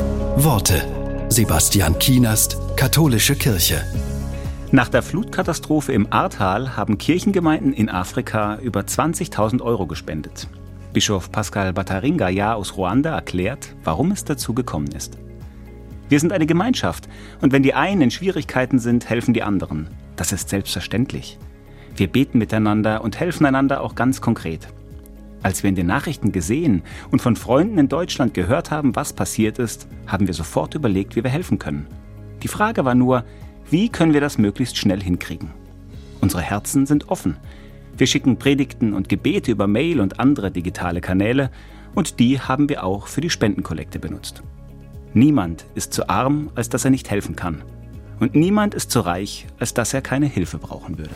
Worte. Sebastian Kienast, Katholische Kirche. Nach der Flutkatastrophe im Ahrtal haben Kirchengemeinden in Afrika über 20.000 Euro gespendet. Bischof Pascal Bataringaya aus Ruanda erklärt, warum es dazu gekommen ist. Wir sind eine Gemeinschaft und wenn die einen in Schwierigkeiten sind, helfen die anderen. Das ist selbstverständlich. Wir beten miteinander und helfen einander auch ganz konkret. Als wir in den Nachrichten gesehen und von Freunden in Deutschland gehört haben, was passiert ist, haben wir sofort überlegt, wie wir helfen können. Die Frage war nur, wie können wir das möglichst schnell hinkriegen? Unsere Herzen sind offen. Wir schicken Predigten und Gebete über Mail und andere digitale Kanäle und die haben wir auch für die Spendenkollekte benutzt. Niemand ist zu arm, als dass er nicht helfen kann. Und niemand ist zu reich, als dass er keine Hilfe brauchen würde.